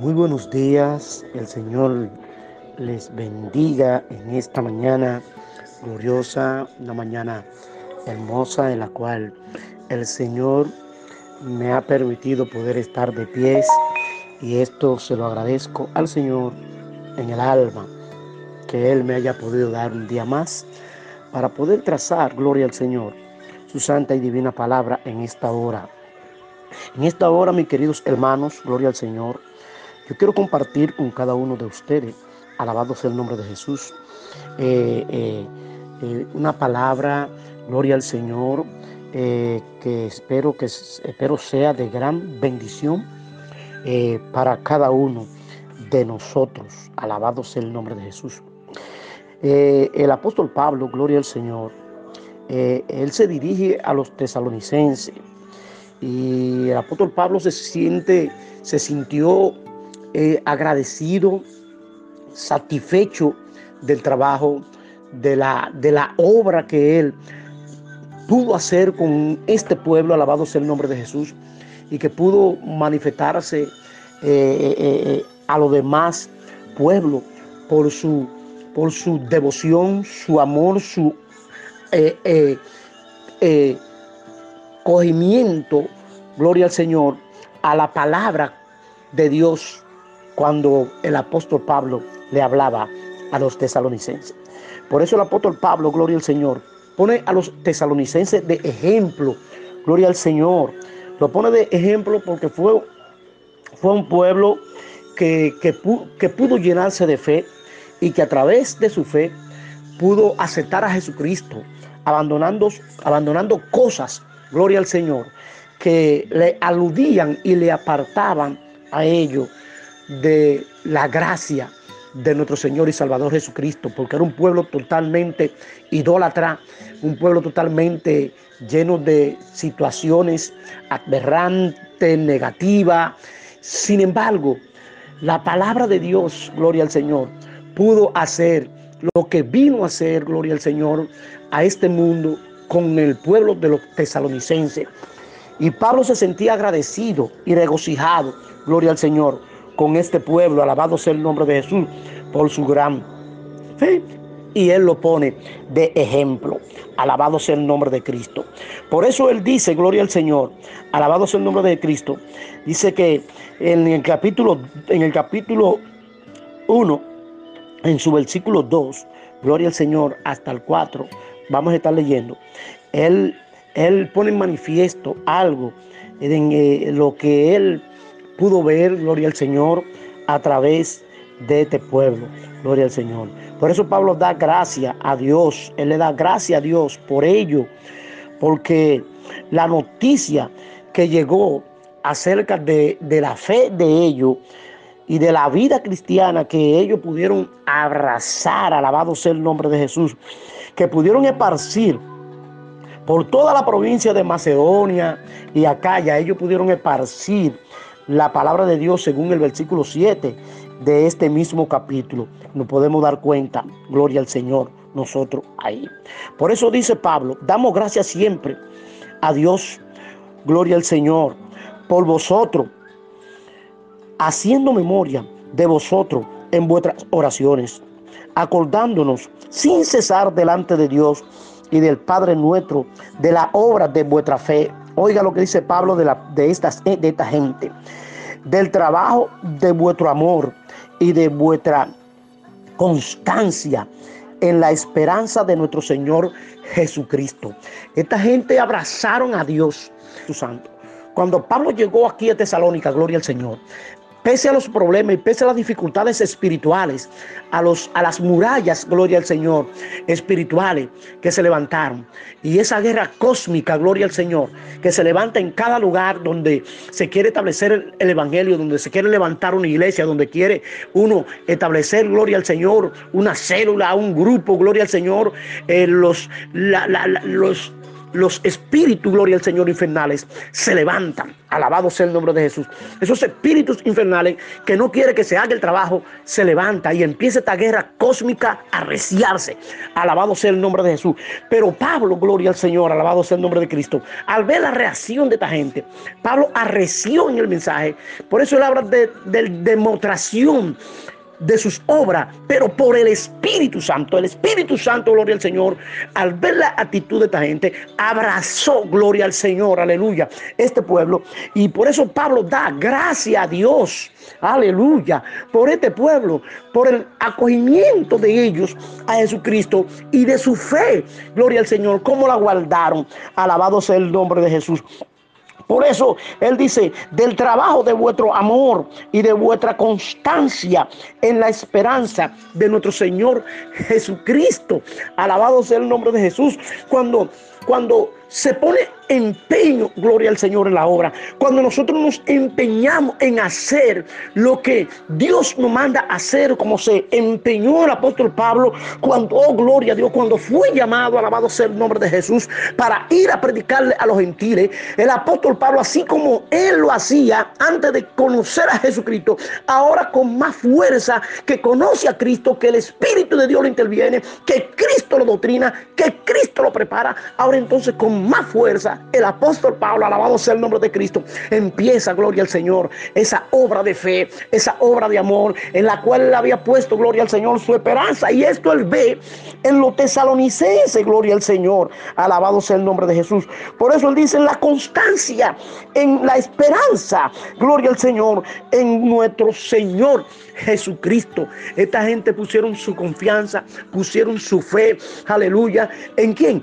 Muy buenos días, el Señor les bendiga en esta mañana gloriosa, una mañana hermosa en la cual el Señor me ha permitido poder estar de pies y esto se lo agradezco al Señor en el alma, que Él me haya podido dar un día más para poder trazar, gloria al Señor, su santa y divina palabra en esta hora. En esta hora, mis queridos hermanos, gloria al Señor, yo quiero compartir con cada uno de ustedes, alabado sea el nombre de Jesús, eh, eh, eh, una palabra, gloria al Señor, que espero que espero sea de gran bendición para cada uno de nosotros. Alabado sea el nombre de Jesús. el apóstol Pablo, gloria al Señor, él se dirige a los tesalonicenses y el apóstol Pablo se siente, se sintió eh, agradecido, satisfecho del trabajo, de la, de la obra que él pudo hacer con este pueblo, alabado sea el nombre de Jesús, y que pudo manifestarse eh, eh, a los demás pueblos por su, por su devoción, su amor, su cogimiento, gloria al Señor, a la palabra de Dios cuando el apóstol Pablo le hablaba a los tesalonicenses. Por eso el apóstol Pablo, gloria al Señor, pone a los tesalonicenses de ejemplo, gloria al Señor. Lo pone de ejemplo porque fue, fue un pueblo que, que, pudo llenarse de fe y que a través de su fe pudo aceptar a Jesucristo, abandonando, abandonando cosas, gloria al Señor, que le aludían y le apartaban a ellos de la gracia de nuestro Señor y Salvador Jesucristo, porque era un pueblo totalmente idólatra, un pueblo totalmente lleno de situaciones aberrantes, negativas. Sin embargo, la palabra de Dios, gloria al Señor, pudo hacer lo que vino a hacer, gloria al Señor, a este mundo con el pueblo de los tesalonicenses. Y Pablo se sentía agradecido y regocijado, gloria al Señor, con este pueblo, alabado sea el nombre de Jesús, por su gran fe. Y él lo pone de ejemplo. Alabado sea el nombre de Cristo. Por eso él dice, gloria al Señor, alabado sea el nombre de Cristo. Dice que en el capítulo, en el capítulo 1, en su versículo 2, gloria al Señor, hasta el 4, vamos a estar leyendo. Él, él pone en manifiesto algo en eh, lo que él pudo ver, gloria al Señor, a través de este pueblo. Gloria al Señor. Por eso Pablo da gracia a Dios. Él le da gracia a Dios por ello. Porque la noticia que llegó acerca de, de la fe de ellos y de la vida cristiana que ellos pudieron abrazar, alabado sea el nombre de Jesús, que pudieron esparcir por toda la provincia de Macedonia y Acaya, ellos pudieron esparcir la palabra de Dios según el versículo 7 de este mismo capítulo. Nos podemos dar cuenta, gloria al Señor, nosotros ahí. Por eso dice Pablo, damos gracias siempre a Dios, gloria al Señor, por vosotros, haciendo memoria de vosotros en vuestras oraciones, acordándonos sin cesar delante de Dios y del Padre nuestro de la obra de vuestra fe Oiga lo que dice Pablo de, la, de, estas, de esta gente. Del trabajo de vuestro amor y de vuestra constancia en la esperanza de nuestro Señor Jesucristo. Esta gente abrazaron a Dios, su santo. Cuando Pablo llegó aquí a Tesalónica, gloria al Señor, pese a los problemas y pese a las dificultades espirituales, a, los, a las murallas, gloria al Señor, espirituales que se levantaron. Y esa guerra cósmica, gloria al Señor, que se levanta en cada lugar donde se quiere establecer el, Evangelio, donde se quiere levantar una iglesia, donde quiere uno establecer, gloria al Señor, una célula, un grupo, gloria al Señor, eh, los, los los espíritus, gloria al Señor, infernales, se levantan. Alabado sea el nombre de Jesús. Esos espíritus infernales que no quiere que se haga el trabajo, se levanta y empieza esta guerra cósmica a reciarse. Alabado sea el nombre de Jesús. Pero Pablo, gloria al Señor, alabado sea el nombre de Cristo. Al ver la reacción de esta gente, Pablo arreció en el mensaje. Por eso él habla de, de demostración de sus obras, pero por el Espíritu Santo. El Espíritu Santo, gloria al Señor, al ver la actitud de esta gente, abrazó, gloria al Señor, aleluya, este pueblo. Y por eso Pablo da gracias a Dios, aleluya, por este pueblo, por el acogimiento de ellos a Jesucristo y de su fe, gloria al Señor, cómo la guardaron. Alabado sea el nombre de Jesús. Por eso Él dice, del trabajo de vuestro amor y de vuestra constancia en la esperanza de nuestro Señor Jesucristo. Alabado sea el nombre de Jesús. Cuando, cuando se pone empeño, gloria al Señor, en la obra. Cuando nosotros nos empeñamos en hacer lo que Dios nos manda hacer, como se empeñó el apóstol Pablo, cuando, oh gloria a Dios, cuando fue llamado, alabado sea el nombre de Jesús, para ir a predicarle a los gentiles, el apóstol Pablo, así como él lo hacía antes de conocer a Jesucristo, ahora con más fuerza que conoce a Cristo, que el Espíritu de Dios lo interviene, que Cristo lo doctrina, que Cristo lo prepara, ahora entonces con más fuerza, el apóstol Pablo, alabado sea el nombre de Cristo, empieza, gloria al Señor, esa obra de fe, esa obra de amor, en la cual él había puesto, gloria al Señor, su esperanza. Y esto él ve en los tesalonicenses, gloria al Señor, alabado sea el nombre de Jesús. Por eso él dice, en la constancia, en la esperanza, gloria al Señor, en nuestro Señor Jesucristo. Esta gente pusieron su confianza, pusieron su fe, aleluya, ¿en quién?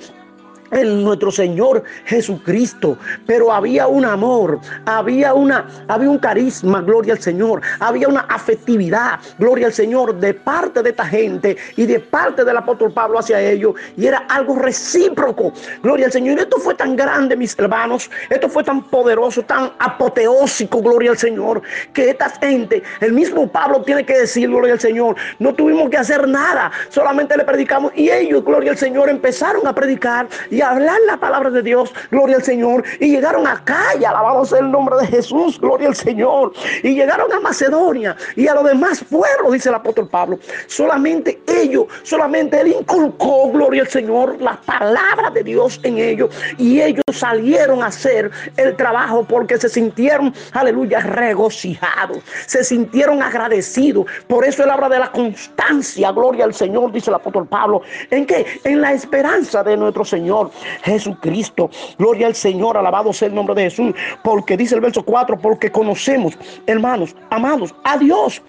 En nuestro Señor Jesucristo, pero había un amor, había una había un carisma, gloria al Señor, había una afectividad, gloria al Señor de parte de esta gente y de parte del apóstol Pablo hacia ellos y era algo recíproco. Gloria al Señor. Esto fue tan grande, mis hermanos, esto fue tan poderoso, tan apoteósico, gloria al Señor, que esta gente, el mismo Pablo tiene que decir, gloria al Señor, no tuvimos que hacer nada, solamente le predicamos y ellos, gloria al Señor, empezaron a predicar y hablar la palabra de Dios, gloria al Señor, y llegaron acá y alabado sea el nombre de Jesús, gloria al Señor, y llegaron a Macedonia y a los demás pueblos, dice el apóstol Pablo, solamente ellos, solamente él inculcó, gloria al Señor, la palabra de Dios en ellos, y ellos salieron a hacer el trabajo porque se sintieron, aleluya, regocijados, se sintieron agradecidos, por eso él habla de la constancia, gloria al Señor, dice el apóstol Pablo, ¿en qué? En la esperanza de nuestro Señor Jesucristo. Gloria al Señor, alabado sea el nombre de Jesús, porque dice el verso 4, porque conocemos, hermanos, amados, a Dios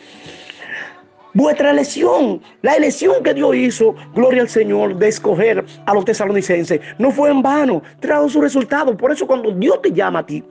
vuestra elección, la elección que Dios hizo, gloria al Señor, de escoger a los tesalonicenses, no fue en vano, trajo su resultado. Por eso cuando Dios te llama a ti,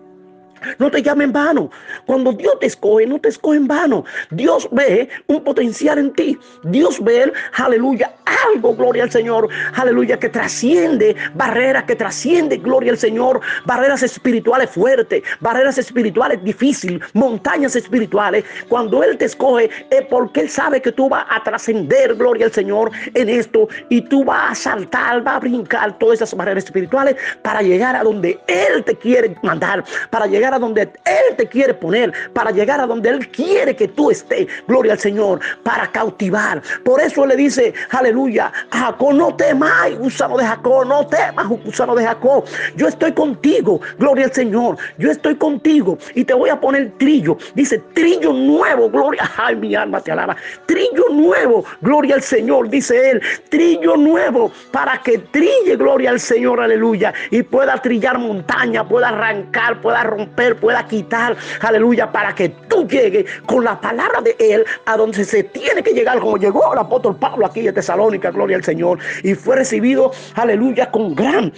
no te llame en vano. Cuando Dios te escoge, no te escoge en vano. Dios ve un potencial en ti. Dios ve, aleluya, algo, gloria al Señor, aleluya, que trasciende barreras, que trasciende, gloria al Señor, barreras espirituales fuertes, barreras espirituales difíciles, montañas espirituales. Cuando Él te escoge es porque Él sabe que tú vas a trascender, gloria al Señor, en esto y tú vas a saltar, vas a brincar todas esas barreras espirituales para llegar a donde Él te quiere mandar, para llegar a donde Él te quiere poner, para llegar a donde Él quiere que tú estés. Gloria al Señor, para cautivar. Por eso le dice, aleluya, a Jacob, no temas, gusano de Jacob, no temas, gusano de Jacob. Yo estoy contigo, gloria al Señor. Yo estoy contigo y te voy a poner trillo. Dice, trillo nuevo, gloria. Ay, mi alma te alaba. Trillo nuevo, gloria al Señor, dice Él. Trillo nuevo para que trille, gloria al Señor, aleluya. Y pueda trillar montaña, pueda arrancar, pueda romper pueda quitar, aleluya, para que tú llegues con la palabra de Él a donde se tiene que llegar, como llegó el apóstol Pablo aquí en Tesalónica, gloria al Señor, y fue recibido, aleluya, con gran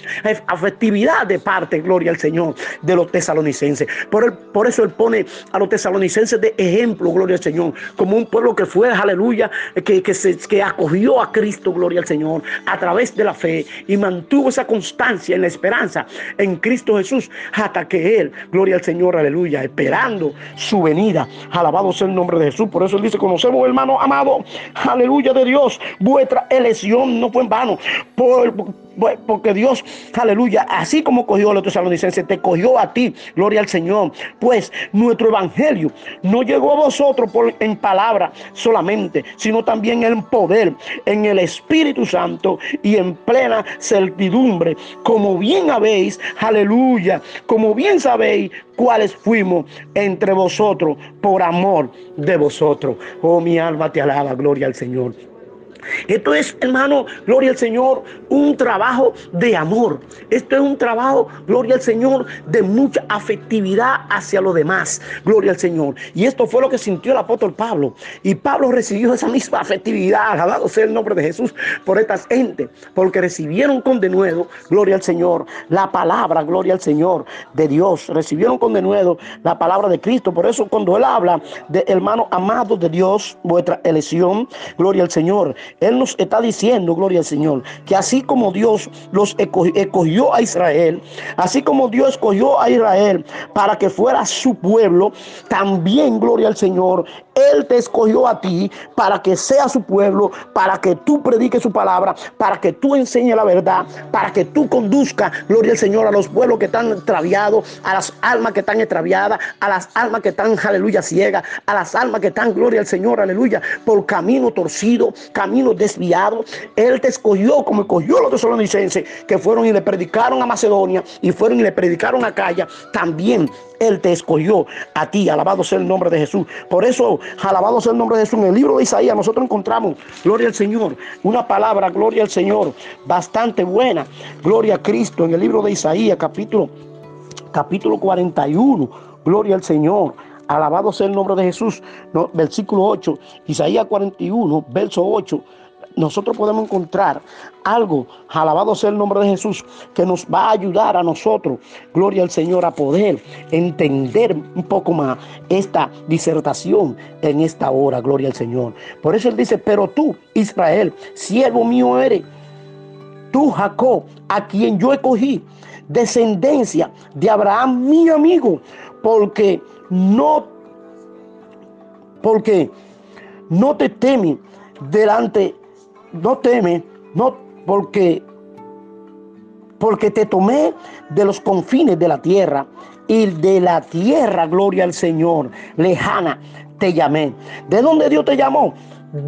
afectividad de parte, gloria al Señor, de los tesalonicenses. Por, por eso Él pone a los tesalonicenses de ejemplo, gloria al Señor, como un pueblo que fue, aleluya, que, que, se, que acogió a Cristo, gloria al Señor, a través de la fe y mantuvo esa constancia en la esperanza en Cristo Jesús hasta que Él, gloria al Señor, aleluya, esperando su venida. Alabado sea el nombre de Jesús. Por eso él dice, conocemos, hermano amado, aleluya de Dios, vuestra elección no fue en vano. Por, porque Dios, aleluya, así como cogió a los tesalonicenses, te cogió a ti, gloria al Señor. Pues nuestro evangelio no llegó a vosotros por, en palabra solamente, sino también en poder, en el Espíritu Santo y en plena certidumbre, como bien habéis, aleluya, como bien sabéis cuáles fuimos entre vosotros por amor de vosotros. Oh, mi alma te alaba, gloria al Señor. Esto es, hermano, gloria al Señor, un trabajo de amor. Esto es un trabajo, gloria al Señor, de mucha afectividad hacia los demás. Gloria al Señor. Y esto fue lo que sintió el apóstol Pablo. Y Pablo recibió esa misma afectividad, alabado sea el nombre de Jesús, por estas gente, porque recibieron con denuedo, gloria al Señor, la palabra, gloria al Señor de Dios. Recibieron con denuedo la palabra de Cristo. Por eso cuando él habla de hermano amado de Dios, vuestra elección, gloria al Señor. Él nos está diciendo, gloria al Señor, que así como Dios los escogió a Israel, así como Dios escogió a Israel para que fuera su pueblo, también, gloria al Señor, Él te escogió a ti para que sea su pueblo, para que tú prediques su palabra, para que tú enseñes la verdad, para que tú conduzcas, gloria al Señor, a los pueblos que están extraviados, a las almas que están extraviadas, a las almas que están, aleluya, ciegas, a las almas que están, gloria al Señor, aleluya, por camino torcido, camino desviados. Él te escogió como escogió los tesalonicenses que fueron y le predicaron a Macedonia y fueron y le predicaron a Calla. También Él te escogió a ti. Alabado sea el nombre de Jesús. Por eso, alabado sea el nombre de Jesús. En el libro de Isaías nosotros encontramos, gloria al Señor, una palabra, gloria al Señor, bastante buena. Gloria a Cristo en el libro de Isaías, capítulo, capítulo 41. Gloria al Señor. Alabado sea el nombre de Jesús. versículo 8, Isaías 41, verso 8. Nosotros podemos encontrar algo, alabado sea el nombre de Jesús, que nos va a ayudar a nosotros, gloria al Señor, a poder entender un poco más esta disertación en esta hora, gloria al Señor. Por eso él dice, pero tú, Israel, siervo mío eres, tú, Jacob, a quien yo escogí, descendencia de Abraham, mi amigo, porque no, porque no te teme delante, no teme, no, porque, porque te tomé de los confines de la tierra y de la tierra, gloria al Señor, lejana, te llamé. ¿De dónde Dios te llamó?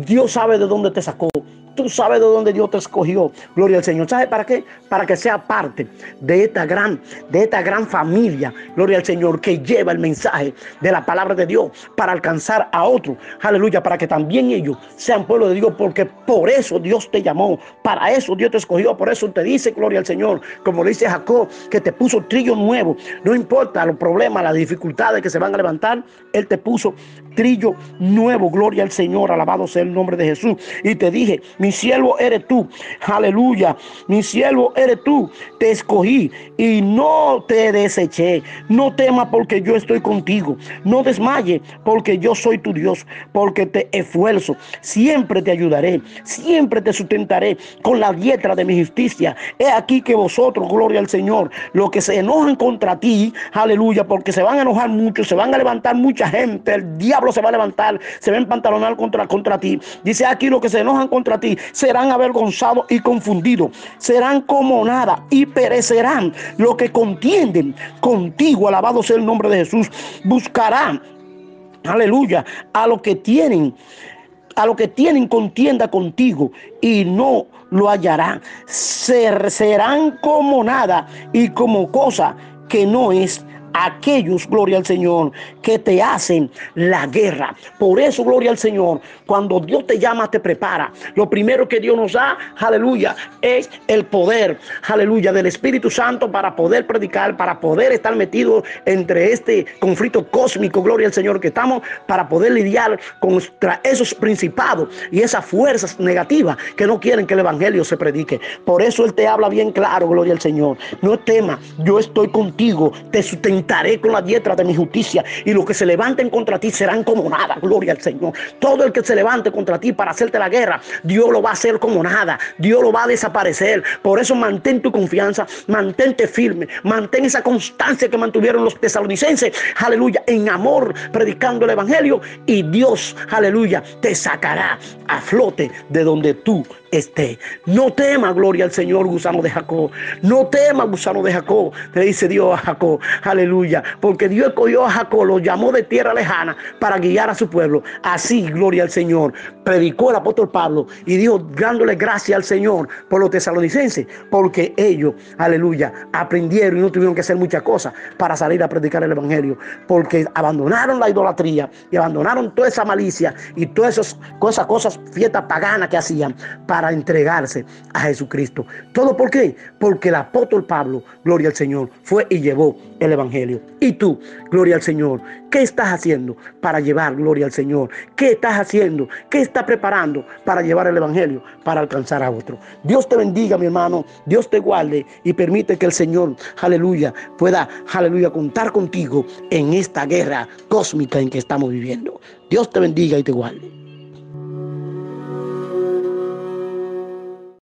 Dios sabe de dónde te sacó. Tú sabes de dónde Dios te escogió. Gloria al Señor. ¿Sabes para qué? Para que sea parte de esta gran, de esta gran familia. Gloria al Señor que lleva el mensaje de la palabra de Dios para alcanzar a otros. Aleluya. Para que también ellos sean pueblo de Dios. Porque por eso Dios te llamó. Para eso Dios te escogió. Por eso te dice, gloria al Señor. Como le dice Jacob, que te puso trillo nuevo. No importa los problemas, las dificultades que se van a levantar. Él te puso trillo nuevo. Gloria al Señor. Alabado sea el nombre de Jesús. Y te dije, mi siervo eres tú. Aleluya. Mi siervo eres tú. Te escogí y no te deseché. No temas porque yo estoy contigo. No desmaye porque yo soy tu Dios. Porque te esfuerzo. Siempre te ayudaré. Siempre te sustentaré con la dieta de mi justicia. He aquí que vosotros, gloria al Señor, los que se enojan contra ti, aleluya, porque se van a enojar mucho, se van a levantar mucha gente. El diablo se va a levantar, se va a empantalonar contra, contra ti. Dice aquí los que se enojan contra ti serán avergonzados y confundidos, serán como nada y perecerán. Los que contienden contigo, alabado sea el nombre de Jesús, buscarán, aleluya, a los que tienen a los que tienen contienda contigo y no lo hallarán. serán como nada y como cosa que no es aquellos, gloria al Señor, que te hacen la guerra. Por eso, gloria al Señor, cuando Dios te llama, te prepara. Lo primero que Dios nos da, aleluya, es el poder, aleluya, del Espíritu Santo para poder predicar, para poder estar metido entre este conflicto cósmico, gloria al Señor, que estamos para poder lidiar contra esos principados y esas fuerzas negativas que no quieren que el Evangelio se predique. Por eso Él te habla bien claro, gloria al Señor. No temas, yo estoy contigo, te sustentaré sustentaré con la diestra de mi justicia y los que se levanten contra ti serán como nada. Gloria al Señor. Todo el que se levante contra ti para hacerte la guerra, Dios lo va a hacer como nada. Dios lo va a desaparecer. Por eso mantén tu confianza, mantente firme, mantén esa constancia que mantuvieron los tesalonicenses. Aleluya, en amor, predicando el evangelio y Dios, aleluya, te sacará a flote de donde tú estés. No temas, gloria al Señor, gusano de Jacob. No temas, gusano de Jacob, te dice Dios a Jacob. Aleluya, porque Dios escogió a Jacob, lo llamó de tierra lejana para guiar a su pueblo. Así, gloria al Señor, predicó el apóstol Pablo y dijo, dándole gracias al Señor por los tesalonicenses, porque ellos, aleluya, aprendieron y no tuvieron que hacer muchas cosas para salir a predicar el evangelio, porque abandonaron la idolatría y abandonaron toda esa malicia y todas esas cosas, cosas fiestas paganas que hacían para entregarse a Jesucristo. ¿Todo por qué? Porque el apóstol Pablo, gloria al Señor, fue y llevó el Y tú, gloria al Señor, ¿qué estás haciendo para llevar gloria al Señor? ¿Qué estás haciendo? ¿Qué estás preparando para llevar el Evangelio, para alcanzar a otro? Dios te bendiga, mi hermano. Dios te guarde y permite que el Señor, aleluya, pueda, aleluya, contar contigo en esta guerra cósmica en que estamos viviendo. Dios te bendiga y te guarde.